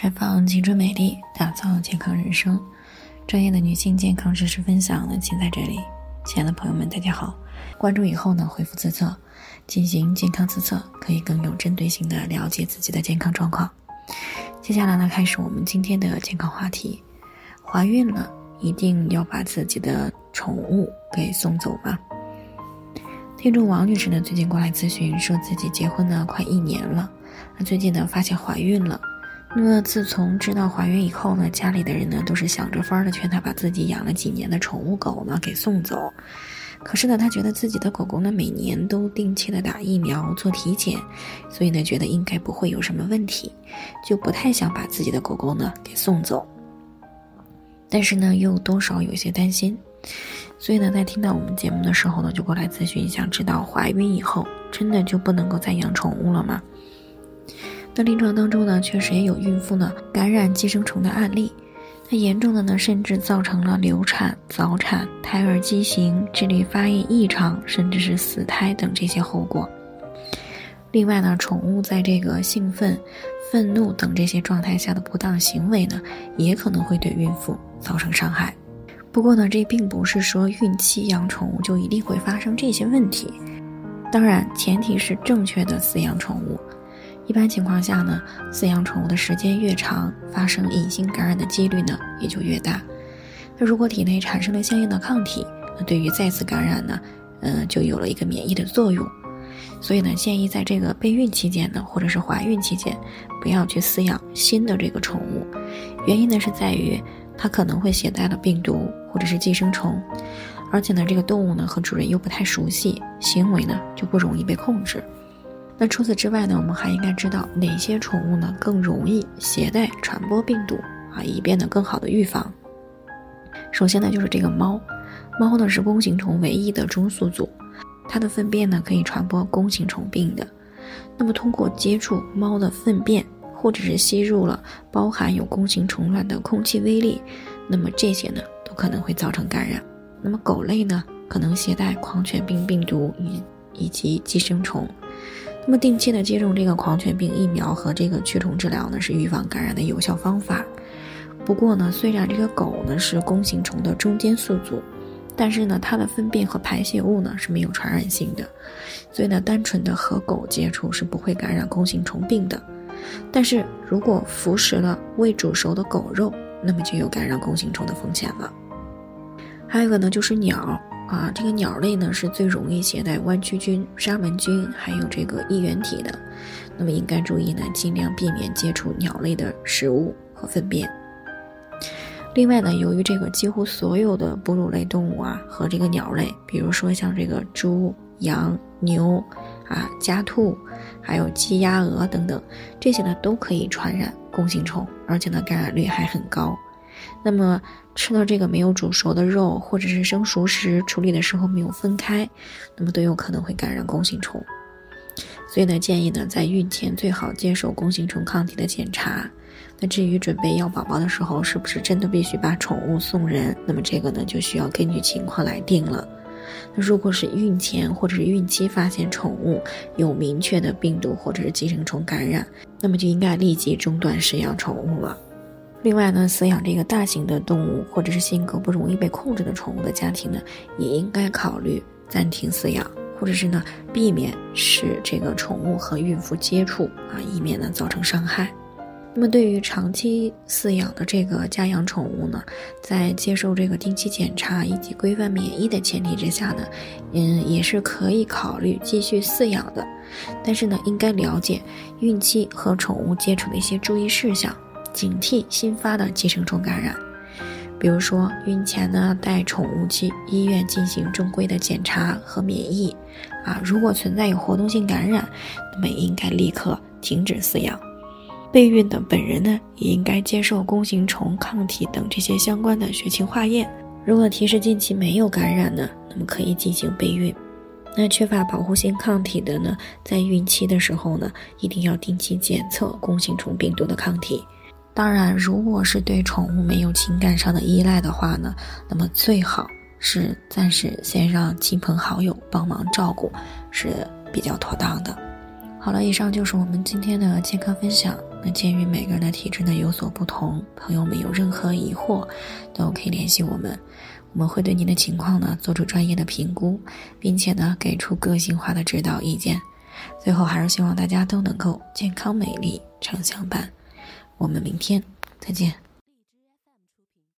绽放青春美丽，打造健康人生。专业的女性健康知识分享呢，请在这里。亲爱的朋友们，大家好！关注以后呢，回复自测进行健康自测，可以更有针对性的了解自己的健康状况。接下来呢，开始我们今天的健康话题：怀孕了，一定要把自己的宠物给送走吗？听众王女士呢，最近过来咨询，说自己结婚呢快一年了，那最近呢发现怀孕了。那么自从知道怀孕以后呢，家里的人呢都是想着法儿的劝她把自己养了几年的宠物狗呢给送走。可是呢，她觉得自己的狗狗呢每年都定期的打疫苗做体检，所以呢觉得应该不会有什么问题，就不太想把自己的狗狗呢给送走。但是呢又多少有些担心，所以呢在听到我们节目的时候呢就过来咨询，想知道怀孕以后真的就不能够再养宠物了吗？那临床当中呢，确实也有孕妇呢感染寄生虫的案例，那严重的呢，甚至造成了流产、早产、胎儿畸形、智力发育异常，甚至是死胎等这些后果。另外呢，宠物在这个兴奋、愤怒等这些状态下的不当行为呢，也可能会对孕妇造成伤害。不过呢，这并不是说孕期养宠物就一定会发生这些问题，当然前提是正确的饲养宠物。一般情况下呢，饲养宠物的时间越长，发生隐性感染的几率呢也就越大。那如果体内产生了相应的抗体，那对于再次感染呢，嗯，就有了一个免疫的作用。所以呢，建议在这个备孕期间呢，或者是怀孕期间，不要去饲养新的这个宠物。原因呢是在于它可能会携带了病毒或者是寄生虫，而且呢，这个动物呢和主人又不太熟悉，行为呢就不容易被控制。那除此之外呢，我们还应该知道哪些宠物呢更容易携带传播病毒啊，以便呢更好的预防。首先呢就是这个猫，猫呢是弓形虫唯一的中宿主，它的粪便呢可以传播弓形虫病的。那么通过接触猫的粪便，或者是吸入了包含有弓形虫卵的空气微粒，那么这些呢都可能会造成感染。那么狗类呢可能携带狂犬病病毒以以及寄生虫。那么定期的接种这个狂犬病疫苗和这个驱虫治疗呢，是预防感染的有效方法。不过呢，虽然这个狗呢是弓形虫的中间宿主，但是呢，它的粪便和排泄物呢是没有传染性的，所以呢，单纯的和狗接触是不会感染弓形虫病的。但是如果服食了未煮熟的狗肉，那么就有感染弓形虫的风险了。还有一个呢，就是鸟。啊，这个鸟类呢是最容易携带弯曲菌、沙门菌，还有这个衣原体的。那么应该注意呢，尽量避免接触鸟类的食物和粪便。另外呢，由于这个几乎所有的哺乳类动物啊和这个鸟类，比如说像这个猪、羊、牛啊、家兔，还有鸡、鸭、鹅等等，这些呢都可以传染弓形虫，而且呢感染率还很高。那么吃到这个没有煮熟的肉，或者是生熟食处理的时候没有分开，那么都有可能会感染弓形虫。所以呢，建议呢在孕前最好接受弓形虫抗体的检查。那至于准备要宝宝的时候，是不是真的必须把宠物送人？那么这个呢就需要根据情况来定了。那如果是孕前或者是孕期发现宠物有明确的病毒或者是寄生虫感染，那么就应该立即中断饲养宠物了。另外呢，饲养这个大型的动物或者是性格不容易被控制的宠物的家庭呢，也应该考虑暂停饲养，或者是呢避免使这个宠物和孕妇接触啊，以免呢造成伤害。那么对于长期饲养的这个家养宠物呢，在接受这个定期检查以及规范免疫的前提之下呢，嗯，也是可以考虑继续饲养的。但是呢，应该了解孕期和宠物接触的一些注意事项。警惕新发的寄生虫感染，比如说孕前呢带宠物去医院进行正规的检查和免疫，啊，如果存在有活动性感染，那么应该立刻停止饲养。备孕的本人呢也应该接受弓形虫抗体等这些相关的血清化验，如果提示近期没有感染呢，那么可以进行备孕。那缺乏保护性抗体的呢，在孕期的时候呢，一定要定期检测弓形虫病毒的抗体。当然，如果是对宠物没有情感上的依赖的话呢，那么最好是暂时先让亲朋好友帮忙照顾，是比较妥当的。好了，以上就是我们今天的健康分享。那鉴于每个人的体质呢有所不同，朋友们有任何疑惑，都可以联系我们，我们会对您的情况呢做出专业的评估，并且呢给出个性化的指导意见。最后，还是希望大家都能够健康美丽常相伴。我们明天再见。